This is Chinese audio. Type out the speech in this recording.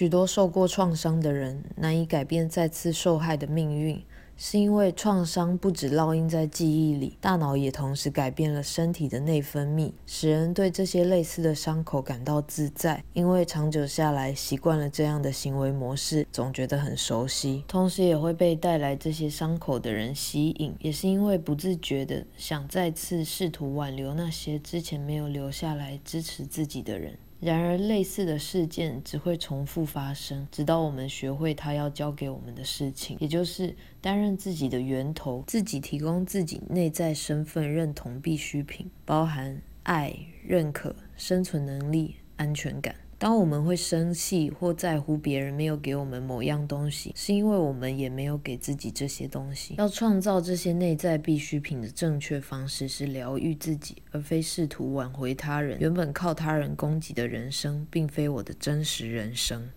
许多受过创伤的人难以改变再次受害的命运。是因为创伤不止烙印在记忆里，大脑也同时改变了身体的内分泌，使人对这些类似的伤口感到自在。因为长久下来习惯了这样的行为模式，总觉得很熟悉，同时也会被带来这些伤口的人吸引。也是因为不自觉的想再次试图挽留那些之前没有留下来支持自己的人。然而，类似的事件只会重复发生，直到我们学会他要教给我们的事情，也就是担任自己的源头，自己提供自己内在身份认同必需品，包含爱、认可、生存能力、安全感。当我们会生气或在乎别人没有给我们某样东西，是因为我们也没有给自己这些东西。要创造这些内在必需品的正确方式是疗愈自己，而非试图挽回他人。原本靠他人供给的人生，并非我的真实人生。